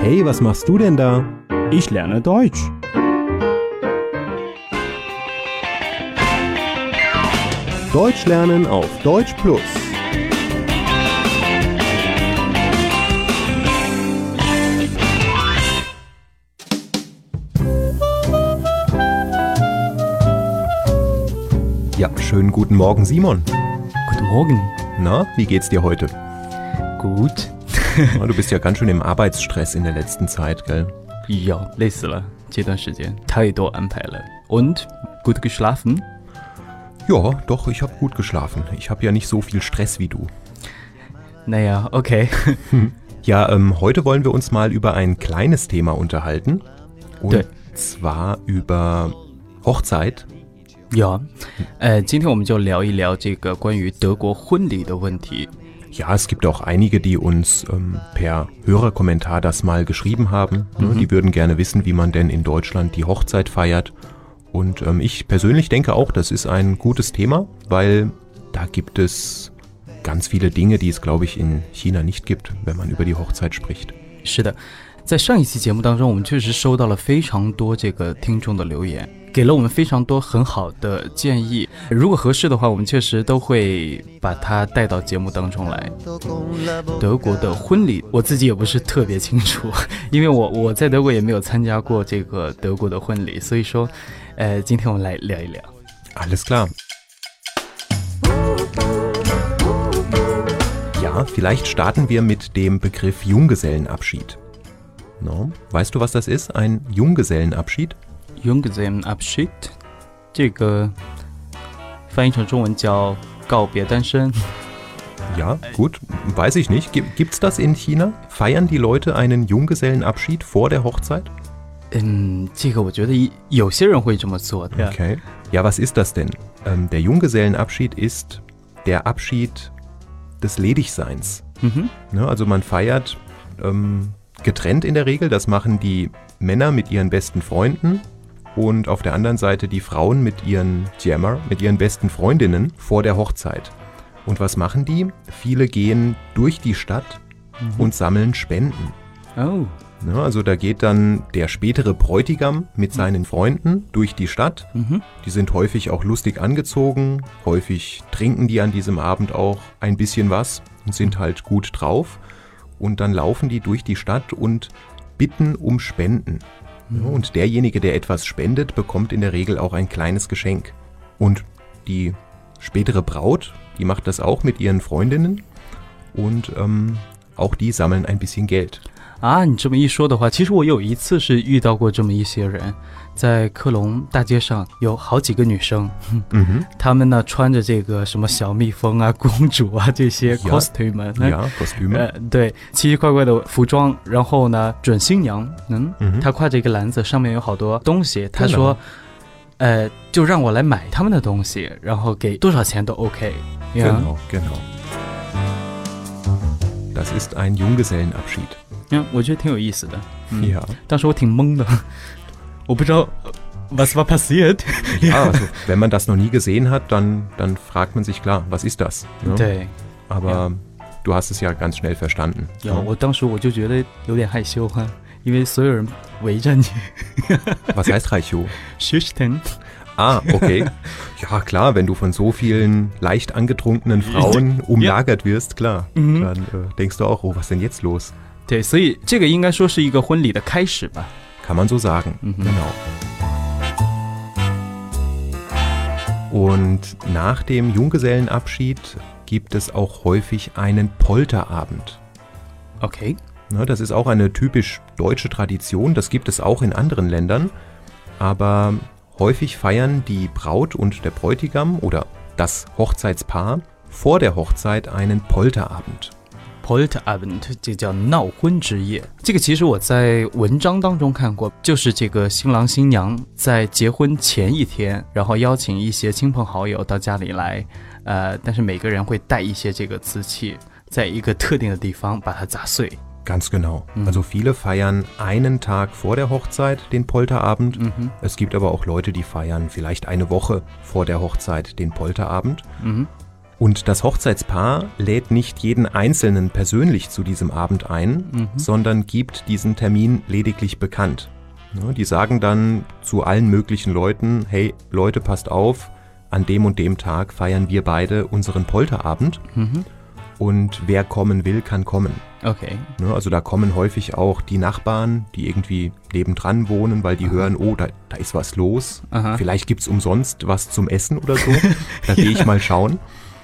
Hey, was machst du denn da? Ich lerne Deutsch. Deutsch lernen auf Deutsch Plus. Ja, schönen guten Morgen, Simon. Guten Morgen. Na, wie geht's dir heute? Gut. Na, Du bist ja ganz schön im Arbeitsstress in der letzten Zeit, gell? 呀，累死了，这段时间太多安排了。Und gut geschlafen? Ja, doch, ich habe gut geschlafen. Ich habe ja nicht so viel Stress wie du. Naja, okay. Ja, ähm, heute wollen wir uns mal über ein kleines Thema unterhalten. Und Ja. zwar über Hochzeit. 呀，呃，今天我们就聊一聊这个关于德国婚礼的问题。 Ja, es gibt auch einige, die uns ähm, per Hörerkommentar das mal geschrieben haben. Ne? Die würden gerne wissen, wie man denn in Deutschland die Hochzeit feiert. Und ähm, ich persönlich denke auch, das ist ein gutes Thema, weil da gibt es ganz viele Dinge, die es, glaube ich, in China nicht gibt, wenn man über die Hochzeit spricht. 是的，在上一期节目当中，我们确实收到了非常多这个听众的留言， 给了我们非常多很好的建议。如果合适的话，我们确实都会把它带到节目当中来。德国的婚礼，我自己也不是特别清楚，因为我我在德国也没有参加过这个德国的婚礼，所以说，呃，今天我们来聊一聊。Alles klar. Ja, vielleicht starten wir mit dem Begriff Junggesellenabschied. No? Weißt du, was das ist? Ein Junggesellenabschied? Junggesellenabschied，这个翻译成中文叫告别单身。 Ja, gut, weiß ich nicht. Gi- Gibt's das in China? Feiern die Leute einen Junggesellenabschied vor der Hochzeit? 嗯，这个我觉得一有些人会这么做的。 Okay. Ja, was ist das denn? Ähm, der Junggesellenabschied ist der Abschied des Ledigseins. 嗯哼， Ne, also man feiert ähm, getrennt in der Regel. Das machen die Männer mit ihren besten Freunden und auf der anderen Seite die Frauen mit ihren Jammer, mit ihren besten Freundinnen vor der Hochzeit. Und was machen die? Viele gehen durch die Stadt mhm. und sammeln Spenden. Oh. Ja, also da geht dann der spätere Bräutigam mit mhm. seinen Freunden durch die Stadt. Mhm. Die sind häufig auch lustig angezogen, häufig trinken die an diesem Abend auch ein bisschen was und sind halt gut drauf. Und dann laufen die durch die Stadt und bitten um Spenden. Und derjenige, der etwas spendet, bekommt in der Regel auch ein kleines Geschenk. Und die spätere Braut, die macht das auch mit ihren Freundinnen und ähm, auch die sammeln ein bisschen Geld. 啊，你这么一说的话，其实我有一次是遇到过这么一些人，在克隆大街上有好几个女生，嗯哼她们呢穿着这个什么小蜜蜂啊、公主啊这些 costume，那 Ja, Kostüme. 呃，对，奇奇怪怪的服装，然后呢，准新娘，嗯，嗯她挎着一个篮子，上面有好多东西，她说，呃，就让我来买他们的东西，然后给多少钱都 OK。Genau, genau. Das ist ein Junggesellenabschied. 嗯，我觉得挺有意思的。嗯， Ja. 当时我挺懵的，我不知道 was war passiert。 ja, also wenn man das noch nie gesehen hat, dann, dann fragt man sich klar, was ist das? Ne? 对， Aber du hast es ja ganz schnell verstanden. 有 ne? 我当时我就觉得有点害羞哈，因为所有人围着你 Was heißt Reicho? ，schüchtern。 Ah, okay. Ja, klar, wenn du von so vielen leicht angetrunkenen Frauen umlagert wirst, klar, Mhm. dann äh, denkst du auch, oh, was ist denn jetzt los? 对，所以这个应该说是一个婚礼的开始吧。 Kann man so sagen. Mhm. Genau. Und nach dem Junggesellenabschied gibt es auch häufig einen Polterabend. OK， Ne, das ist auch eine typisch deutsche Tradition. Das gibt es auch in anderen Ländern. Aber häufig feiern die Braut und der Bräutigam oder das Hochzeitspaar vor der Hochzeit einen Polterabend. Polterabend，这叫闹婚之夜。这个其实我在文章当中看过，就是这个新郎新娘在结婚前一天，然后邀请一些亲朋好友到家里来，呃，但是每个人会带一些这个瓷器，在一个特定的地方把它砸碎。Ganz genau. Mhm. Also viele feiern einen Tag vor der Hochzeit den Polterabend.，Es gibt aber auch Leute, die feiern vielleicht eine Woche vor der Hochzeit den Polterabend. Und das Hochzeitspaar lädt nicht jeden Einzelnen persönlich zu diesem Abend ein, Mhm. sondern gibt diesen Termin lediglich bekannt. Ja, die sagen dann zu allen möglichen Leuten, hey Leute, passt auf, an dem und dem Tag feiern wir beide unseren Polterabend Mhm. und wer kommen will, kann kommen. Okay. Ne, Also da kommen häufig auch die Nachbarn, die irgendwie nebendran wohnen, weil die hören, oh, da, da ist was los. Aha. Vielleicht gibt's umsonst was zum Essen oder so. Da gehe ich mal schauen.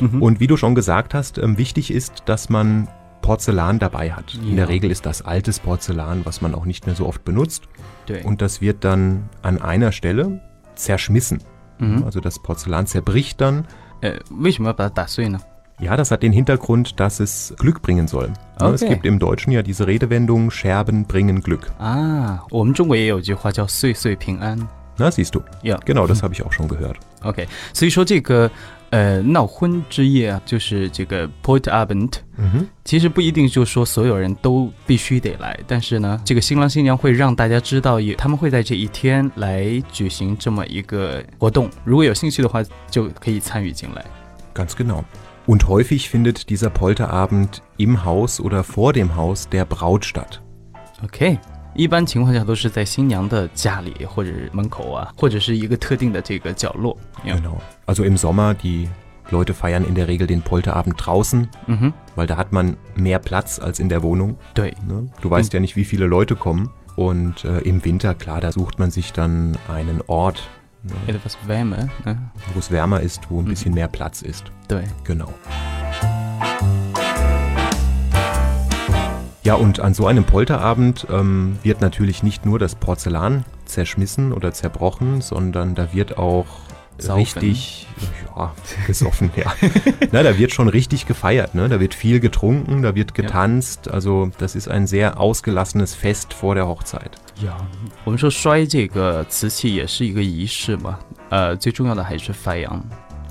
Mhm. Und wie du schon gesagt hast, ähm, wichtig ist, dass man Porzellan dabei hat. In Ja. der Regel ist das altes Porzellan, was man auch nicht mehr so oft benutzt. 对， Und das wird dann an einer Stelle zerschmissen. 嗯， Also das Porzellan zerbricht dann. 呃，为什么要把它打碎呢？ Ja, das hat den Hintergrund, dass es Glück bringen soll. Ja, Es Okay. gibt im Deutschen ja diese Redewendung, Scherben bringen Glück. 啊，我们中国也有句话叫“岁岁平安 Na, siehst du. Ja. Genau, das habe ich auch schon gehört. ”。OK，所以说这个 呃闹婚之夜啊，就是这个 Point Abend，Mhm. 其实不一定就是说所有人都必须得来，但是呢，这个新郎新娘会让大家知道，也他们会在这一天来举行这么一个活动。如果有兴趣的话，就可以参与进来。Ganz genau. Und häufig findet dieser Polterabend im Haus oder vor dem Haus der Braut statt. OK，一般情况下都是在新娘的家里或者是门口啊，或者是一个特定的这个角落。Ja. Genau. Also im Sommer, die Leute feiern in der Regel den Polterabend draußen, 嗯哼， weil da hat man mehr Platz als in der Wohnung. 对， Ne? Du weißt ja nicht, wie viele Leute kommen. Und äh, im Winter, klar, da sucht man sich dann einen Ort, ne, etwas wärmer，嗯， wo es wärmer ist, wo ein bisschen mehr Platz ist. 对， Genau. Ja, und an so einem Polterabend ähm, wird natürlich nicht nur das Porzellan zerschmissen oder zerbrochen, sondern da wird auch Saufen. richtig, ja, gesoffen, ja. Na, da wird schon richtig gefeiert, ne? Da wird viel getrunken, da wird getanzt. Also das ist ein sehr ausgelassenes Fest vor der Hochzeit. 呀，我们说摔这个瓷器也是一个仪式嘛，呃，最重要的还是 feiern，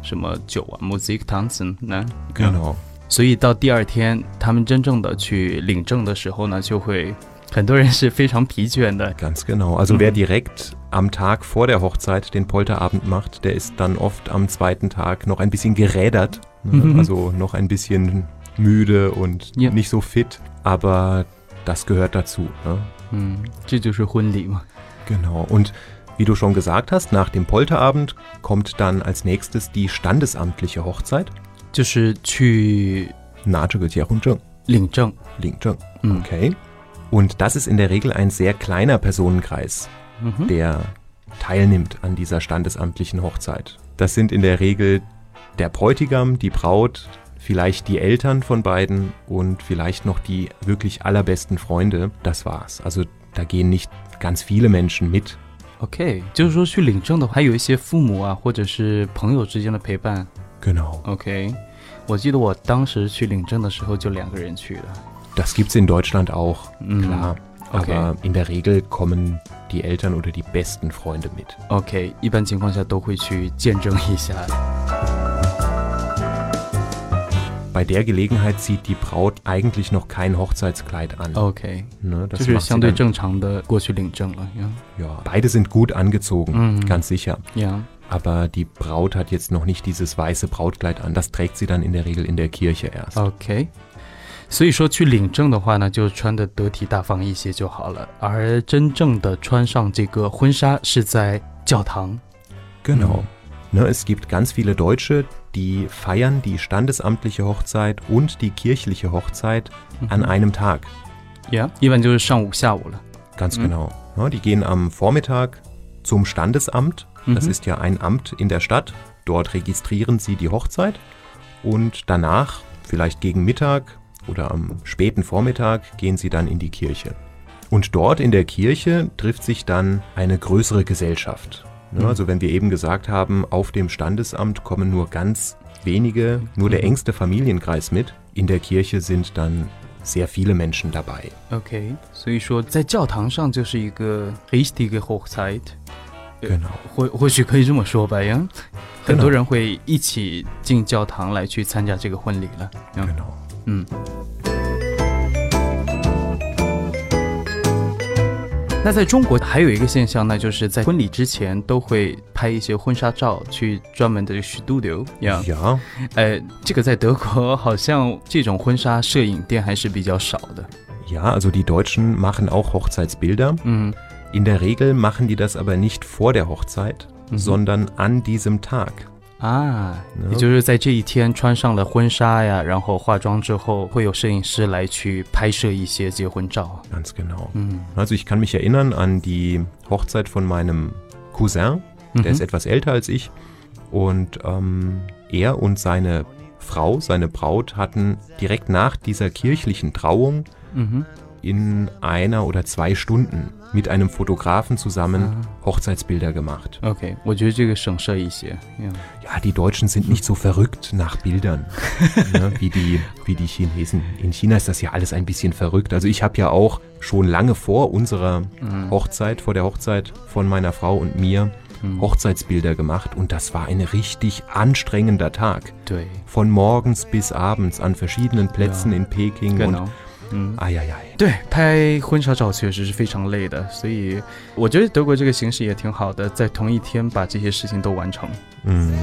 什么酒啊，Musik tanzen 呢？ Genau. 所以到第二天，他们真正的去领证的时候呢，就会很多人是非常疲倦的。 Ganz genau. Also wer direkt am Tag vor der Hochzeit den Polterabend macht, der ist dann oft am zweiten Tag noch ein bisschen gerädert, ne? Mhm. also noch ein bisschen müde und Ja. nicht so fit, aber das gehört dazu. Ne? 嗯，这就是婚礼嘛。 Genau. Und wie du schon gesagt hast, nach dem Polterabend kommt dann als nächstes die standesamtliche Hochzeit. 就是去 Na,这个结婚证,领证。领证. 嗯 Okay. Und das ist in der Regel ein sehr kleiner Personenkreis. 嗯哼， der teilnimmt an dieser standesamtlichen Hochzeit. Das sind in der Regel der Bräutigam, die Braut, vielleicht die Eltern von beiden und vielleicht noch die wirklich allerbesten Freunde. Das war's. Also da gehen nicht ganz viele Menschen mit. OK，就是说去领证的话，还有一些父母啊，或者是朋友之间的陪伴。 Genau. OK，我记得我当时去领证的时候就两个人去的。 Das gibt's in Deutschland auch, Mhm. klar. Okay. Aber in der Regel kommen die Eltern oder die besten Freunde mit. OK，一般情况下都会去见证一下。 Bei der Gelegenheit zieht die Braut eigentlich noch kein Hochzeitskleid an. OK， Ne, das 就是 macht sie 相对 dann- 正常的过去领证了。呀 Ja, beide sind gut angezogen, Mhm. ganz sicher. 呀， Aber die Braut hat jetzt noch nicht dieses weiße Brautkleid an. Das trägt sie dann in der Regel in der Kirche erst. OK。所以说去领证的话呢，就穿的得体大方一些就好了。而真正的穿上这个婚纱是在教堂。 Genau. Ne, es gibt ganz viele Deutsche, die feiern die standesamtliche Hochzeit und die kirchliche Hochzeit an einem Tag. 呀，一般就是上午、下午了。 Ganz Mhm. genau. Ne, die gehen am Vormittag zum Standesamt. Das Mhm. ist ja ein Amt in der Stadt. Dort registrieren sie die Hochzeit. Und danach, vielleicht gegen Mittag oder am späten Vormittag, gehen sie dann in die Kirche. Und dort in der Kirche trifft sich dann eine größere Gesellschaft. Ne, Mhm. Also wenn wir eben gesagt haben, auf dem Standesamt kommen nur ganz wenige, nur der Mhm. engste Familienkreis mit. In der Kirche sind dann sehr viele Menschen dabei. OK，所以说在教堂上就是一个 richtige Hochzeit， Genau. 或或许可以这么说吧呀。很多人会一起进教堂来去参加这个婚礼了。嗯，那在中国还有一个现象，那就是在婚礼之前都会拍一些婚纱照，去专门的 studio。Ja. 呃，这个在德国好像这种婚纱摄影店还是比较少的。Ja, also die Deutschen machen auch Hochzeitsbilder. 嗯 In der Regel machen die das aber nicht vor der Hochzeit, sondern an diesem Tag. 啊， No. 也就是在这一天穿上了婚纱呀，然后化妆之后，会有摄影师来去拍摄一些结婚照。 Ganz genau. 嗯 Also ich kann mich erinnern an die Hochzeit von meinem Cousin, der ist etwas älter als ich. Und ähm, er und seine Frau, seine Braut, hatten direkt nach dieser kirchlichen Trauung 嗯哼， in einer oder zwei Stunden mit einem Fotografen zusammen ah. Hochzeitsbilder gemacht. Okay, ja, die Deutschen sind nicht so verrückt nach Bildern ne, wie, die, wie die Chinesen. In China ist das ja alles ein bisschen verrückt. Also ich habe ja auch schon lange vor unserer mhm. Hochzeit, vor der Hochzeit von meiner Frau und mir, mhm. Hochzeitsbilder gemacht und das war ein richtig anstrengender Tag. Von morgens bis abends an verschiedenen Plätzen ja, in Peking genau. und 嗯， ai, ai, ai. 对，拍婚纱照确实是非常累的，所以我觉得德国这个形式也挺好的，在同一天把这些事情都完成。 Mhm.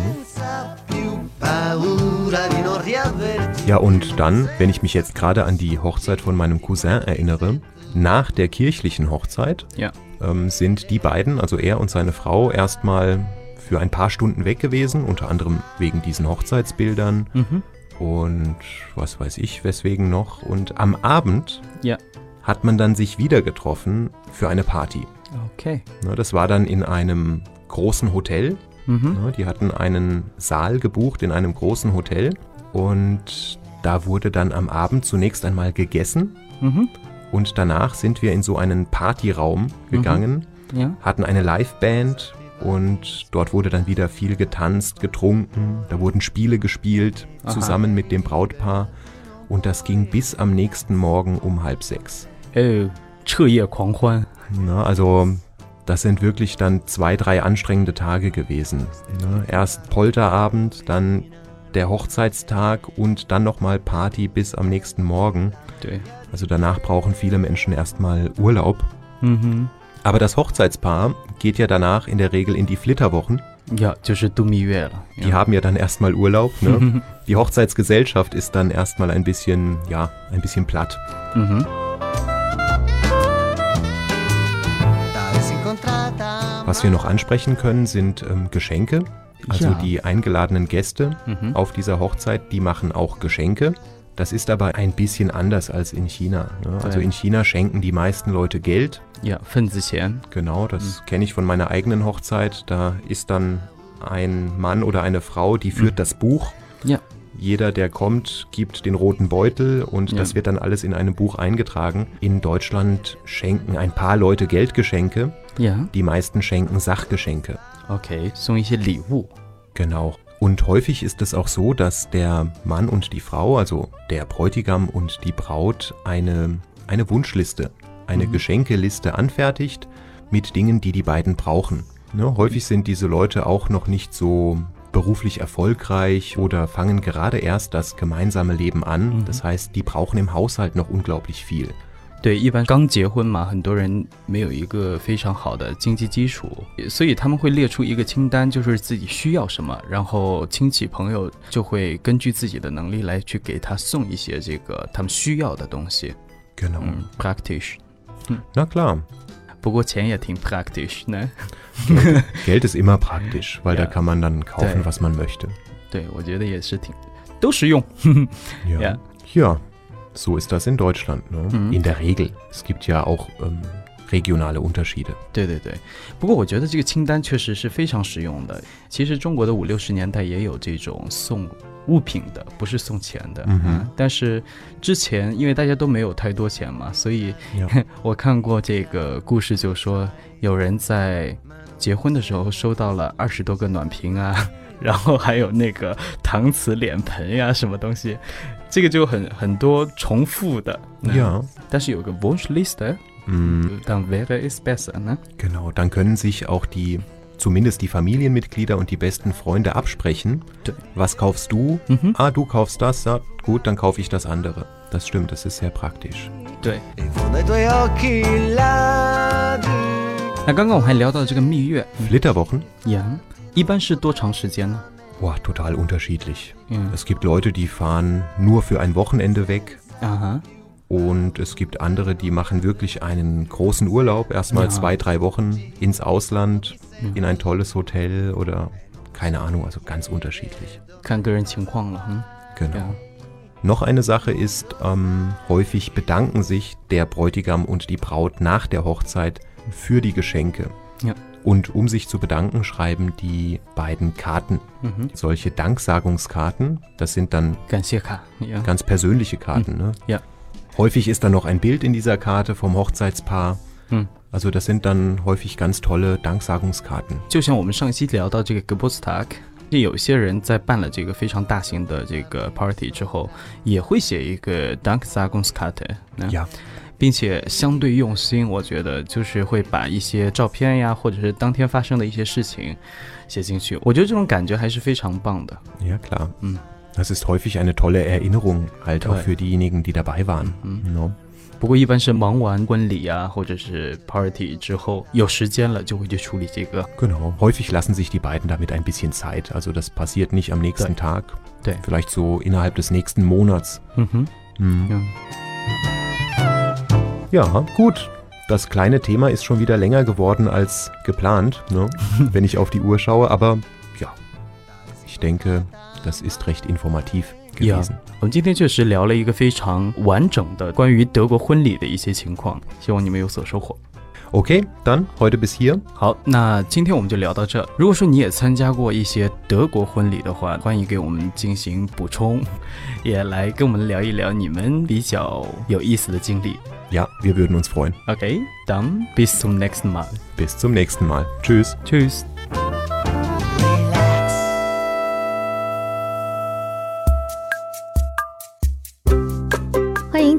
più paura di non riavverti Ja, und dann, wenn ich mich jetzt gerade an die Hochzeit von meinem Cousin erinnere, nach der kirchlichen Hochzeit Ja. ähm, sind die beiden, also er und seine Frau, erstmal für ein paar Stunden weg gewesen, unter anderem wegen diesen Hochzeitsbildern Mhm. und was weiß ich, weswegen noch. Und am Abend ja. hat man dann sich wieder getroffen für eine Party. Okay. Ne, das war dann in einem großen Hotel. Mhm. Ne, die hatten einen Saal gebucht in einem großen Hotel und da wurde dann am Abend zunächst einmal gegessen mhm. und danach sind wir in so einen Partyraum mhm. gegangen, mhm. ja. hatten eine Liveband und dort wurde dann wieder viel getanzt, getrunken, da wurden Spiele gespielt, Aha. zusammen mit dem Brautpaar und das ging bis am nächsten Morgen um halb sechs. Äh, Na, also das sind wirklich dann zwei, drei anstrengende Tage gewesen. Ne? Erst Polterabend, dann der Hochzeitstag und dann nochmal Party bis am nächsten Morgen. Also danach brauchen viele Menschen erstmal Urlaub. Mhm. Aber das Hochzeitspaar geht ja danach in der Regel in die Flitterwochen. Ja, ja. Die haben ja dann erstmal Urlaub. Ne? die Hochzeitsgesellschaft ist dann erstmal ein bisschen, ja, ein bisschen platt. Mhm. Was wir noch ansprechen können, sind ähm, Geschenke. Also ja. die eingeladenen Gäste mhm. auf dieser Hochzeit, die machen auch Geschenke. Das ist aber ein bisschen anders als in China. Ne? Also in China schenken die meisten Leute Geld. Ja, von sich her. Genau, das mhm. kenne ich von meiner eigenen Hochzeit. Da ist dann ein Mann oder eine Frau, die mhm. führt mhm. das Buch. Ja. Jeder, der kommt, gibt den roten Beutel und ja. das wird dann alles in einem Buch eingetragen. In Deutschland schenken ein paar Leute Geldgeschenke. Ja. Die meisten schenken Sachgeschenke. Okay, so ich Liu. Genau. Und häufig ist es auch so, dass der Mann und die Frau, also der Bräutigam und die Braut, eine, eine Wunschliste, eine Geschenkeliste anfertigt mit Dingen, die die beiden brauchen. Ne, häufig sind diese Leute auch noch nicht so beruflich erfolgreich oder fangen gerade erst das gemeinsame Leben an. Das heißt, die brauchen im Haushalt noch unglaublich viel. 对，一般刚结婚嘛，很多人没有一个非常好的经济基础，所以他们会列出一个清单，就是自己需要什么，然后亲戚朋友就会根据自己的能力来去给他送一些这个他们需要的东西。Genau. 嗯，practice。Na klar. 不过钱也挺 practice 呢。Geld ist immer praktisch, weil da kann man dann kaufen, was man möchte. 对，我觉得也是挺都实用。Ja. Ja. ja, so ist das in Deutschland. Ne? Mhm. In der Regel. Es gibt ja auch ähm, regionale Unterschiede. 对对对，不过我觉得这个清单确实是非常实用的。其实中国的五六十年代也有这种送物品的，不是送钱的。嗯但是之前因为大家都没有太多钱嘛，所以. 我看过这个故事，就说有人在结婚的时候收到了二十多个暖瓶啊，然后还有那个搪瓷脸盆呀、什么东西，这个就很很多重复的。嗯 Ja. 但是有个 Wunschliste， Mm, dann wäre es besser 呢。 genau, dann können sich auch die, zumindest die Familienmitglieder und die besten Freunde absprechen. D- Was kaufst du? Mhm. Ah, du kaufst das, ja, gut, dann kaufe ich das andere. Das stimmt, das ist sehr praktisch. 对。 in fondo ai tuoi occhi là di 那刚刚我们还聊到这个蜜月， Flitterwochen? 呀，一般是多长时间呢？ boah, total unterschiedlich. Mhm. Es gibt Leute, die fahren nur für ein Wochenende weg. Aha. Und es gibt andere, die machen wirklich einen großen Urlaub, erstmal ja. zwei, drei Wochen ins Ausland, ja. in ein tolles Hotel oder keine Ahnung, also ganz unterschiedlich. Genau. Ja. Noch eine Sache ist, ähm, häufig bedanken sich der Bräutigam und die Braut nach der Hochzeit für die Geschenke. Ja. Und um sich zu bedanken, schreiben die beiden Karten. 嗯哼， Solche Danksagungskarten, das sind dann 感谢卡，呀， ganz persönliche Karten. Ne? Ja. Häufig ist dann noch ein Bild in dieser Karte vom Hochzeitspaar. Hm. Also das sind dann häufig ganz tolle Danksagungskarten. 就像我们上一期聊到这个 Geburtstag， 有些人在办了这个非常大型的这个 party 之后，也会写一个 Danksagunskarte，呢 Ja. 并且相对用心，我觉得就是会把一些照片呀，或者是当天发生的一些事情写进去。我觉得这种感觉还是非常棒的。Ja, klar. Hm. Das ist häufig eine tolle Erinnerung, halt auch für diejenigen, die dabei waren. Mhm. No? 不过一般是忙完婚礼啊，或者是 party 之后，有时间了就会去处理这个。 Genau. Häufig lassen sich die beiden damit ein bisschen Zeit. Also das passiert nicht am nächsten Tag. Ja. Vielleicht so innerhalb des nächsten Monats. 嗯哼， Hm. 嗯， Ja, gut. Das kleine Thema ist schon wieder länger geworden als geplant, ne? wenn ich auf die Uhr schaue. Aber ja, ich denke, das ist recht informativ Gewesen. 我们今天确实聊了一个非常完整的关于德国婚礼的一些情况，希望你们有所收获。Okay, dann heute bis hier. 好，那今天我们就聊到这。如果说你也参加过一些德国婚礼的话，欢迎给我们进行补充，也来跟我们聊一聊你们比较有意思的经历。Ja, wir würden uns freuen. Okay, dann bis zum nächsten Mal。Bis zum nächsten Mal. Tschüss. Tschüss。